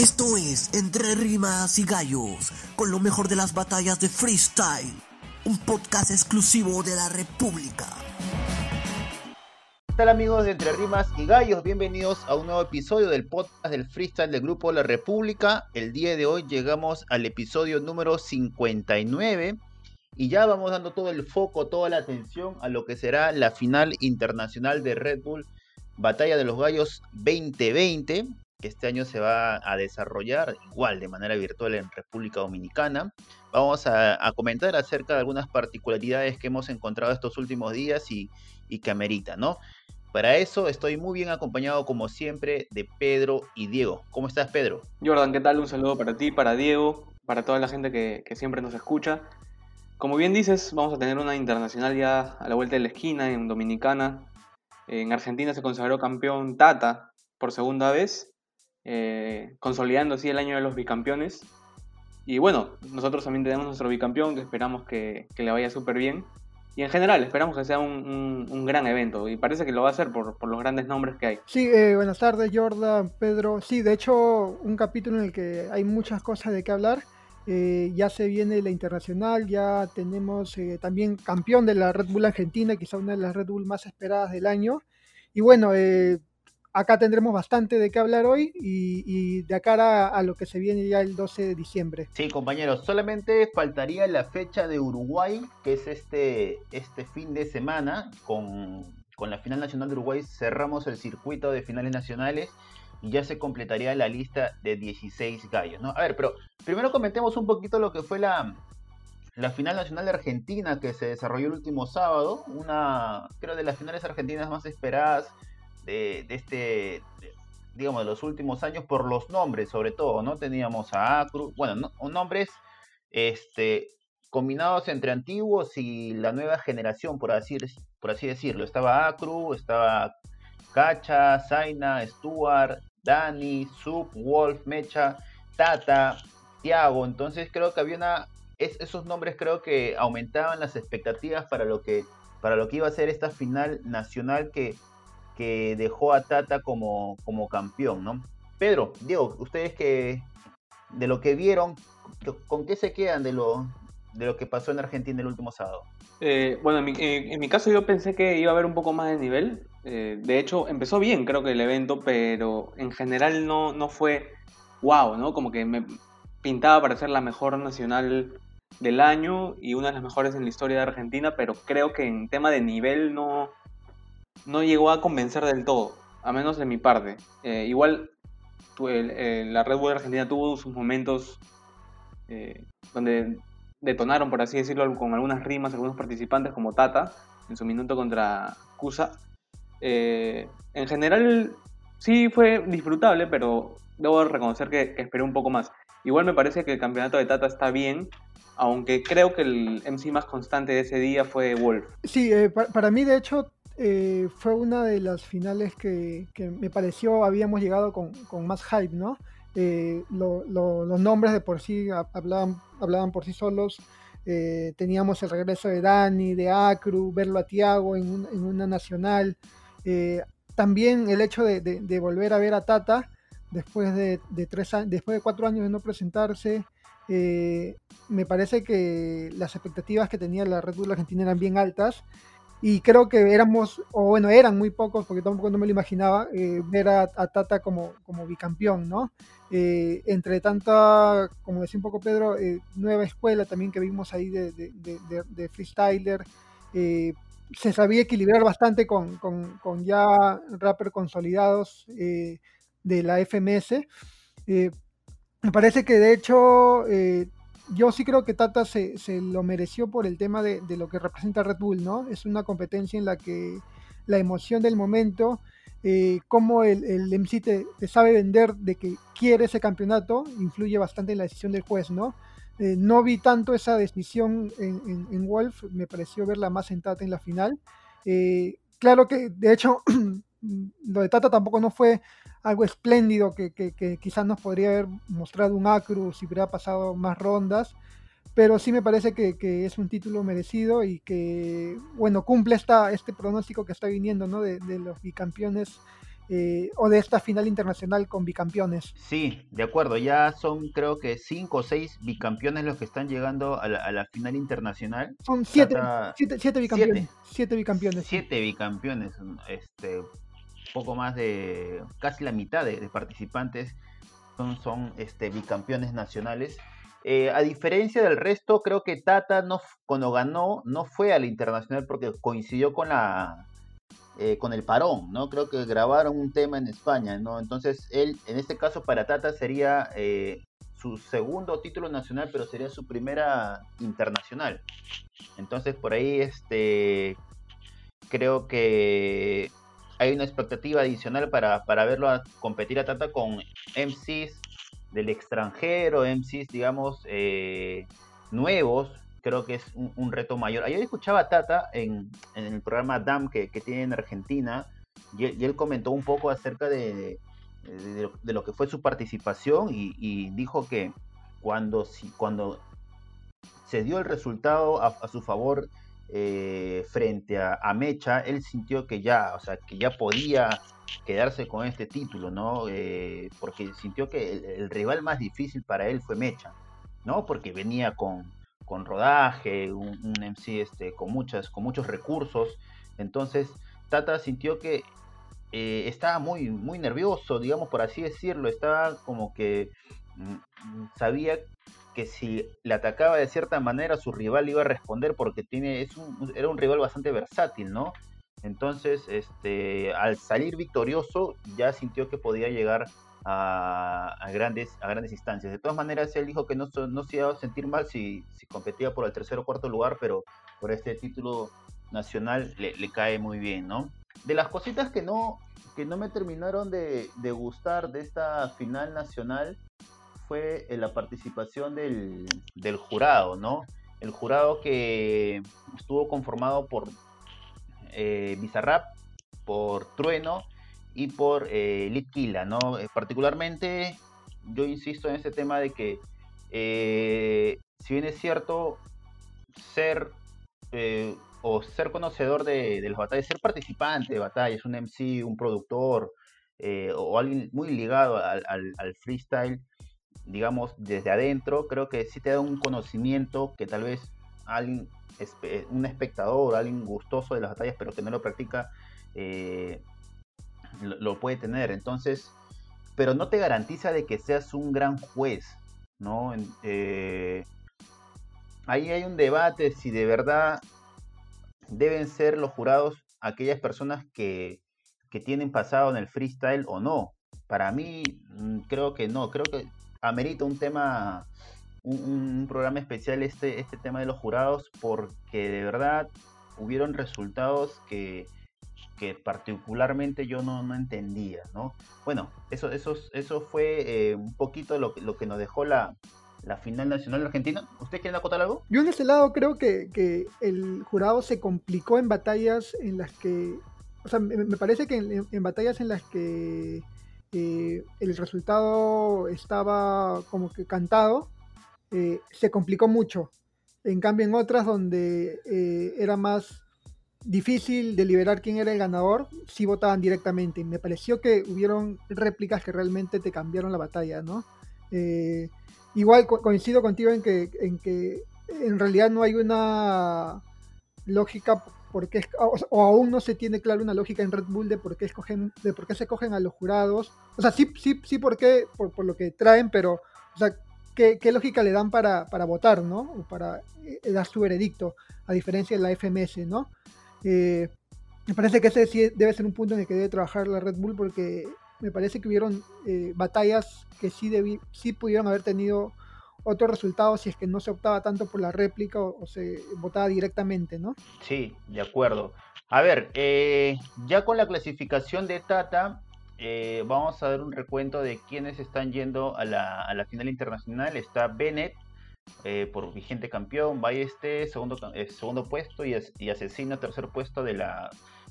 Esto es Entre Rimas y Gallos, con lo mejor de las batallas de freestyle, un podcast exclusivo de la República. ¿Qué tal amigos de Entre Rimas y Gallos? Bienvenidos a un nuevo episodio del podcast del freestyle del grupo La República. El día de hoy llegamos al episodio número 59 y ya vamos dando todo el foco, toda la atención a lo que será la final internacional de Red Bull Batalla de los Gallos 2020 que este año se va a desarrollar igual de manera virtual en República Dominicana. Vamos a, comentar acerca de algunas particularidades que hemos encontrado estos últimos días y, que amerita, ¿no? Para eso estoy muy bien acompañado como siempre de Pedro y Diego. ¿Cómo estás Pedro? Jordan, ¿qué tal? Un saludo para ti, para Diego, para toda la gente que, que siempre nos escucha. Como bien dices, vamos a tener una internacional ya a la vuelta de la esquina en Dominicana. En Argentina se consagró campeón Tata por segunda vez eh, consolidando así el año de los bicampeones. Y bueno, nosotros también tenemos nuestro bicampeón que esperamos que, le vaya súper bien. Y en general, esperamos que sea un, gran evento. Y parece que lo va a hacer por, los grandes nombres que hay. Sí, eh, buenas tardes, Jordan, Pedro. Sí, de hecho, un capítulo en el que hay muchas cosas de qué hablar. Eh, ya se viene la internacional, ya tenemos también campeón de la Red Bull Argentina, quizá una de las Red Bull más esperadas del año. Y bueno, acá tendremos bastante de qué hablar hoy y, de cara a, lo que se viene ya el 12 de diciembre. Sí, compañeros, solamente faltaría la fecha de Uruguay, que es este, este fin de semana, con, la final nacional de Uruguay cerramos el circuito de finales nacionales y ya se completaría la lista de 16 gallos, ¿no? A ver, pero primero comentemos un poquito lo que fue la, la final nacional de Argentina que se desarrolló el último sábado, una, creo, de las finales argentinas más esperadas de, este, digamos, de los últimos años por los nombres, sobre todo, ¿no? Teníamos a Acru, bueno, nombres este, combinados entre antiguos y la nueva generación, por así, por así decirlo. Estaba Acru, estaba Cacha, Zaina, Stuart, Dani, Sub, Wolf, Mecha, Tata, Tiago. Entonces creo que había una. esos nombres creo que aumentaban las expectativas para lo que para lo que iba a ser esta final nacional que que dejó a Tata como, como campeón, ¿no? Pedro, Diego, ustedes que de lo que vieron, ¿con qué se quedan de lo, de lo que pasó en Argentina el último sábado? Eh, bueno, en mi, caso yo pensé que iba a haber un poco más de nivel. Eh, de hecho, empezó bien, creo que el evento, pero en general no, no fue wow, ¿no? Como que me pintaba para ser la mejor nacional del año y una de las mejores en la historia de Argentina, pero creo que en tema de nivel no, no llegó a convencer del todo, a menos de mi parte. Eh, igual la Red Bull Argentina tuvo sus momentos eh, donde detonaron, por así decirlo, con algunas rimas, algunos participantes como Tata en su minuto contra Kusa. Eh, en general sí fue disfrutable, pero debo reconocer que, esperé un poco más. Igual me parece que el campeonato de Tata está bien, aunque creo que el MC más constante de ese día fue Wolf. Sí, para, mí de hecho eh, fue una de las finales que, me pareció habíamos llegado con, más hype, ¿no? Eh, los nombres de por sí hablaban, hablaban por sí solos. Eh, teníamos el regreso de Dani, de Acru, verlo a Tiago en, una nacional. también el hecho de, volver a ver a Tata después de, tres después de cuatro años de no presentarse. Me parece que las expectativas que tenía la Red Bull Argentina eran bien altas y creo que éramos, o bueno, eran muy pocos, porque tampoco no me lo imaginaba, eh, ver a, Tata como, como bicampeón, ¿no? Eh, entre tanta, como decía un poco Pedro, eh, nueva escuela también que vimos ahí de, freestyler, se sabía equilibrar bastante con, con, ya rappers consolidados de la FMS. Me parece que de hecho yo sí creo que Tata se, lo mereció por el tema de, lo que representa Red Bull, ¿no? Es una competencia en la que la emoción del momento, eh, cómo el, el MC te, sabe vender de que quiere ese campeonato, influye bastante en la decisión del juez, ¿no? Eh, no vi tanto esa decisión en, Wolf, me pareció verla más en Tata en la final. Eh, claro que, de hecho, lo de Tata tampoco no fue algo espléndido que, quizás nos podría haber mostrado un Acru si hubiera pasado más rondas, pero sí me parece que, es un título merecido y que, bueno, cumple esta, este pronóstico que está viniendo, ¿no? De, los bicampeones eh, o de esta final internacional con bicampeones. Sí, de acuerdo, ya son creo que cinco o seis bicampeones los que están llegando a la, final internacional. Son siete, siete, bicampeones. Siete. bicampeones. Siete bicampeones, este, poco más de casi la mitad de, participantes son, son este, bicampeones nacionales. Eh, a diferencia del resto, creo que Tata no, cuando ganó no fue al internacional porque coincidió con la eh, con el parón, ¿no? Creo que grabaron un tema en España, ¿no? Entonces él, en este caso para Tata sería eh, su segundo título nacional, pero sería su primera internacional. Entonces por ahí, este, creo que hay una expectativa adicional para, para verlo a competir a Tata con MCs del extranjero, MCs, digamos, eh, nuevos, creo que es un, reto mayor. Ayer escuchaba a Tata en, el programa DAM que, tiene en Argentina y, él comentó un poco acerca de, de, lo, que fue su participación y, dijo que cuando, cuando se dio el resultado a, su favor eh, frente a, Mecha, él sintió que ya, o sea, que ya podía quedarse con este título, ¿no? Eh, porque sintió que el, rival más difícil para él fue Mecha, ¿no? Porque venía con, con rodaje, un, MC este, con, muchas, con muchos recursos. Entonces, Tata sintió que eh, estaba muy, muy nervioso, digamos por así decirlo, estaba como que mm, sabía que si le atacaba de cierta manera su rival iba a responder porque tiene, es un, era un rival bastante versátil, ¿no? Entonces, este, al salir victorioso, ya sintió que podía llegar a, grandes, a grandes instancias. De todas maneras, él dijo que no, no se iba a sentir mal si, si competía por el tercer o cuarto lugar, pero por este título nacional le, cae muy bien, ¿no? De las cositas que no, que no me terminaron de, gustar de esta final nacional fue la participación del, del jurado, ¿no? El jurado que estuvo conformado por eh, Bizarrap, por Trueno y por eh, Litquila, ¿no? Eh, particularmente, yo insisto en este tema de que, eh, si bien es cierto, ser o ser conocedor de, las batallas, ser participante de batallas, un MC, un productor o alguien muy ligado al, freestyle, digamos, desde adentro, creo que sí te da un conocimiento que tal vez alguien un espectador, alguien gustoso de las batallas, pero que no lo practica, eh, lo, puede tener. Entonces, pero no te garantiza de que seas un gran juez, ¿no? Eh, ahí hay un debate si de verdad deben ser los jurados aquellas personas que, que tienen pasado en el freestyle o no. Para mí, mm, creo que no, creo que amerita un tema un, programa especial este, este tema de los jurados porque de verdad hubieron resultados que, que particularmente yo no, no, entendía, ¿no? Bueno, eso, eso, eso fue eh, un poquito lo, lo que nos dejó la, la final nacional Argentina. ¿Usted quiere acotar algo? Yo en ese lado creo que, que, el jurado se complicó en batallas en las que, o sea, me, parece que en, batallas en las que eh, el resultado estaba como que cantado, eh, se complicó mucho. En cambio, en otras donde eh, era más difícil deliberar quién era el ganador, sí votaban directamente. Me pareció que hubieron réplicas que realmente te cambiaron la batalla, ¿no? Igual coincido contigo en que, en que en realidad no hay una lógica porque o, aún no se tiene claro una lógica en Red Bull de por qué escogen de por qué se cogen a los jurados o sea sí sí sí por qué por, por lo que traen pero o sea qué, lógica le dan para, votar, ¿no? O para eh, dar su veredicto, a diferencia de la FMS, ¿no? Eh, me parece que ese sí debe ser un punto en el que debe trabajar la Red Bull porque me parece que hubieron eh, batallas que sí, sí pudieron haber tenido otro resultado si es que no se optaba tanto por la réplica o, se votaba directamente, ¿no? Sí, de acuerdo. A ver, ya con la clasificación de Tata, eh, vamos a dar un recuento de quienes están yendo a la, final internacional. Está Bennett eh, por vigente campeón, Balleste segundo, eh, segundo puesto y, Asesino tercer puesto de la,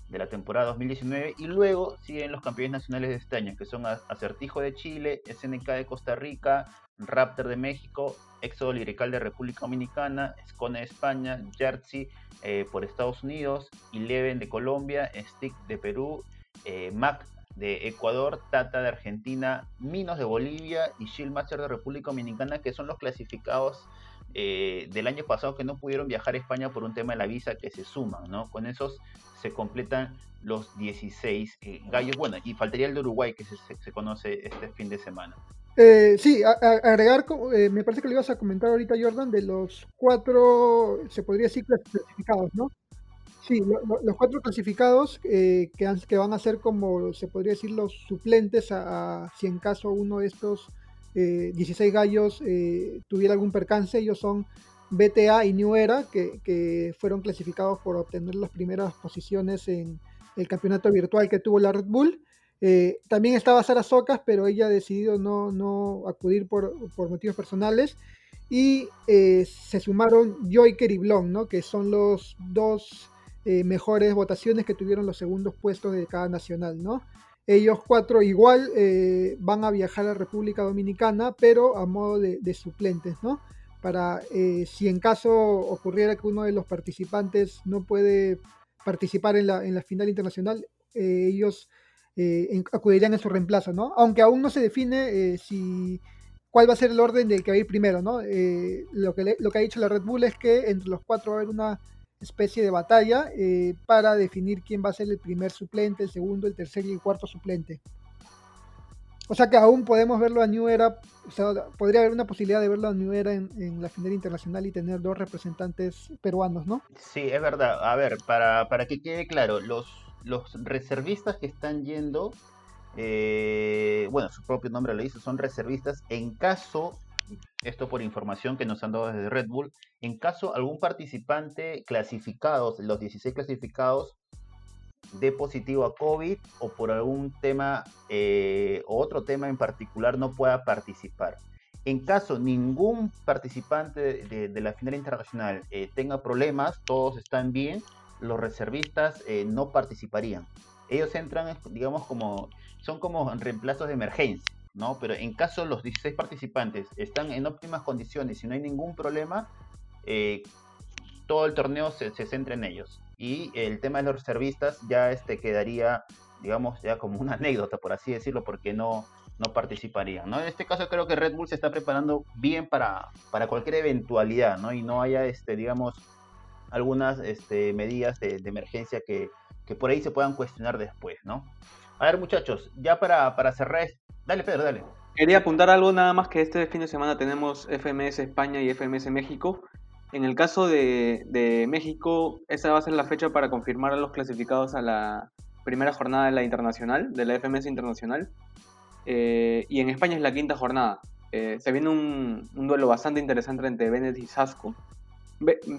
de la temporada 2019. Y luego siguen los campeones nacionales de este año, que son Acertijo de Chile, SNK de Costa Rica, Raptor de México, Éxodo Lirical de República Dominicana, Scone de España, Jersey por Estados Unidos, Eleven de Colombia, Stick de Perú, Mac de Ecuador, Tata de Argentina, Minos de Bolivia y Shieldmaster de República Dominicana, que son los clasificados eh, del año pasado que no pudieron viajar a España por un tema de la visa que se suman, ¿no? Con esos se completan los 16 eh, gallos. Bueno, y faltaría el de Uruguay que se, conoce este fin de semana. Eh, sí, agregar, me parece que lo ibas a comentar ahorita, Jordan, de los cuatro, se podría decir clasificados, ¿no? Sí, los cuatro clasificados eh, que, van a ser como se podría decir los suplentes a, si en caso uno de estos 16 eh, gallos eh, tuviera algún percance, ellos son BTA y New Era, que, fueron clasificados por obtener las primeras posiciones en el campeonato virtual que tuvo la Red Bull. también estaba Sara Socas, pero ella ha decidido no, acudir por, motivos personales. Y se sumaron Joyker y Blon, ¿no? que son los dos eh, mejores votaciones que tuvieron los segundos puestos de cada nacional, ¿no? Ellos cuatro igual eh, van a viajar a República Dominicana, pero a modo de, suplentes, ¿no? Para eh, si en caso ocurriera que uno de los participantes no puede participar en la, en la final internacional, ellos acudirían en su reemplazo, ¿no? Aunque aún no se define si cuál va a ser el orden del que va a ir primero, ¿no? lo, que lo que ha dicho la Red Bull es que entre los cuatro va a haber una especie de batalla eh, para definir quién va a ser el primer suplente, el segundo, el tercer y el cuarto suplente. O sea que aún podemos verlo a New Era, o sea, podría haber una posibilidad de verlo a New Era en, la final internacional y tener dos representantes peruanos, ¿no? Sí, es verdad. A ver, para, para que quede claro, los, los reservistas que están yendo, eh, bueno, su propio nombre lo dice, son reservistas en caso esto por información que nos han dado desde Red Bull, en caso algún participante clasificado, los 16 clasificados, de positivo a COVID o por algún tema eh, o otro tema en particular no pueda participar. En caso ningún participante de, la final internacional eh, tenga problemas, todos están bien, los reservistas eh, no participarían. Ellos entran, digamos, como son como reemplazos de emergencia. ¿No? Pero en caso los 16 participantes están en óptimas condiciones y no hay ningún problema, eh, todo el torneo se, centra en ellos. Y el tema de los reservistas ya este quedaría, digamos, ya como una anécdota, por así decirlo, porque no, no participarían, ¿no? En este caso creo que Red Bull se está preparando bien para, para cualquier eventualidad, ¿no? Y no haya, este, digamos, algunas este, medidas de, emergencia que, que, por ahí se puedan cuestionar después, ¿no? A ver, muchachos, ya para, para cerrar Dale, Pedro, dale. Quería apuntar algo nada más que este fin de semana tenemos FMS España y FMS México. En el caso de, México, esa va a ser la fecha para confirmar a los clasificados a la primera jornada de la internacional, de la FMS internacional. Eh, y en España es la quinta jornada. Eh, se viene un, un, duelo bastante interesante entre Bennett y Sasco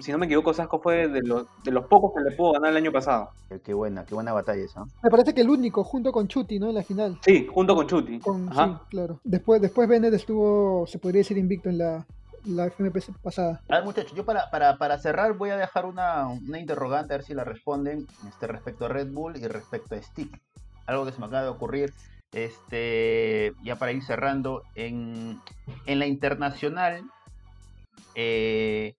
si no me equivoco, Sasco fue de los, de los pocos que le pudo ganar el año pasado. Qué buena, qué buena batalla esa. Me parece que el único, junto con Chuti, ¿no? En la final. Sí, junto con Chuti. Sí, claro. Después, después Bennett estuvo, se podría decir, invicto en la, la FMP pasada. A ver, muchachos, yo para, para, para cerrar voy a dejar una, una, interrogante, a ver si la responden este, respecto a Red Bull y respecto a Stick. Algo que se me acaba de ocurrir. Este, ya para ir cerrando, en, en la internacional, eh,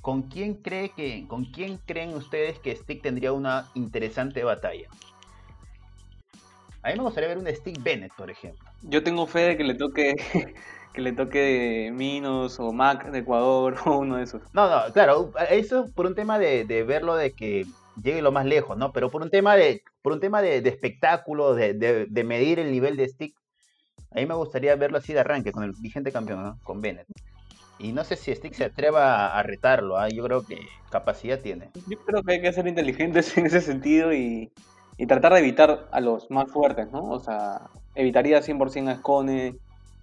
¿Con quién, cree que, ¿Con quién creen ustedes que Stick tendría una interesante batalla? A mí me gustaría ver un Stick Bennett, por ejemplo. Yo tengo fe de que le toque que le toque Minos o Mac de Ecuador o uno de esos. No, no, claro, eso por un tema de, verlo de que llegue lo más lejos, ¿no? Pero por un tema de, por un tema de, espectáculo, de, de, medir el nivel de Stick, a mí me gustaría verlo así de arranque, con el vigente campeón, ¿no? Con Bennett. Y no sé si Stick se atreva a retarlo, ¿ah? yo creo que capacidad tiene. Yo creo que hay que ser inteligentes en ese sentido y, tratar de evitar a los más fuertes, ¿no? O sea, evitaría 100% a Scone,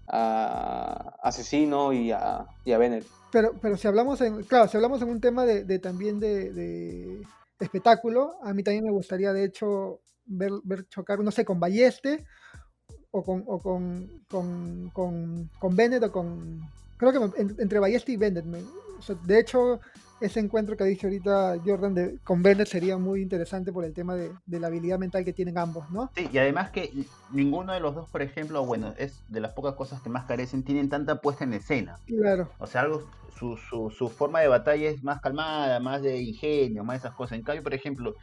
a Asesino y a, y a Bennett. Pero, pero si hablamos en, claro, si hablamos en un tema de, también de, espectáculo, a mí también me gustaría de hecho ver, ver chocar, no sé, con Balleste o con, o con, con, con, con Bennett o con creo que entre Ballesta y Bennett. de hecho, ese encuentro que dicho ahorita Jordan de, con Bennett sería muy interesante por el tema de, la habilidad mental que tienen ambos, ¿no? Sí, y además que ninguno de los dos, por ejemplo, bueno, es de las pocas cosas que más carecen, tienen tanta puesta en escena. Claro. O sea, algo, su, su, su forma de batalla es más calmada, más de ingenio, más de esas cosas. En cambio, por ejemplo,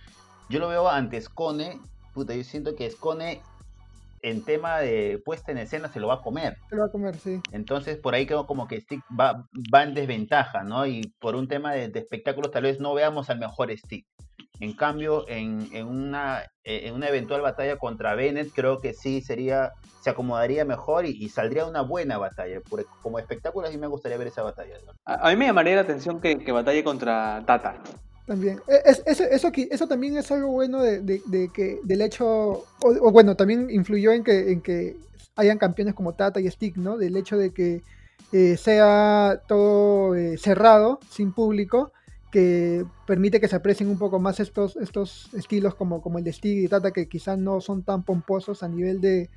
yo lo veo antes Cone puta, yo siento que Scone en tema de puesta en escena se lo va a comer. Se lo va a comer, sí. Entonces por ahí creo como que Stick va, va en desventaja, ¿no? Y por un tema de, de espectáculos tal vez no veamos al mejor Stick. En cambio, en, en, una, en una eventual batalla contra Bennett, creo que sí sería, se acomodaría mejor y, y saldría una buena batalla. Por, como espectáculo, a mí me gustaría ver esa batalla. ¿no? A, a, mí me llamaría la atención que, que batalle contra Tata. También. Es, eso, eso, eso, también es algo bueno de, de, de que, del hecho, o, o, bueno, también influyó en que, hayan campeones como Tata y Stick, ¿no? Del hecho de que eh, sea todo eh, cerrado, sin público, que permite que se aprecien un poco más estos, estos estilos como, como el de Stick y Tata, que quizás no son tan pomposos a nivel de,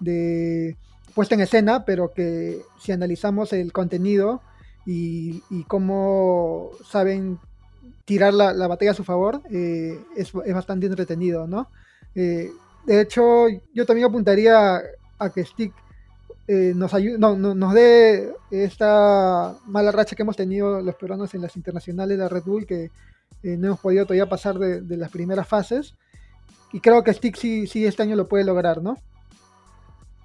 de puesta en escena, pero que si analizamos el contenido y cómo saben tirar la, la, batalla a su favor, eh, es, es, bastante entretenido, ¿no? Eh, de hecho, yo también apuntaría a que Stick eh, nos, no, no, nos dé esta mala racha que hemos tenido los peruanos en las internacionales de Red Bull, que eh, no hemos podido todavía pasar de, de, las primeras fases. Y creo que Stick sí, sí este año lo puede lograr, ¿no?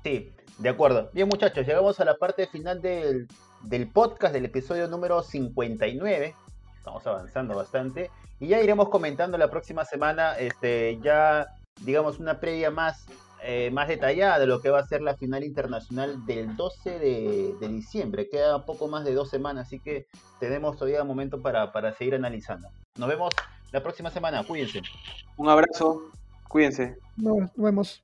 Sí, de acuerdo. Bien, muchachos, llegamos a la parte final del, del podcast, del episodio número 59 estamos avanzando bastante. Y ya iremos comentando la próxima semana, este, ya digamos una previa más, eh, más detallada de lo que va a ser la final internacional del 12 de, de, diciembre. Queda poco más de dos semanas, así que tenemos todavía un momento para, para seguir analizando. Nos vemos la próxima semana, cuídense. Un abrazo, cuídense. Nos vemos.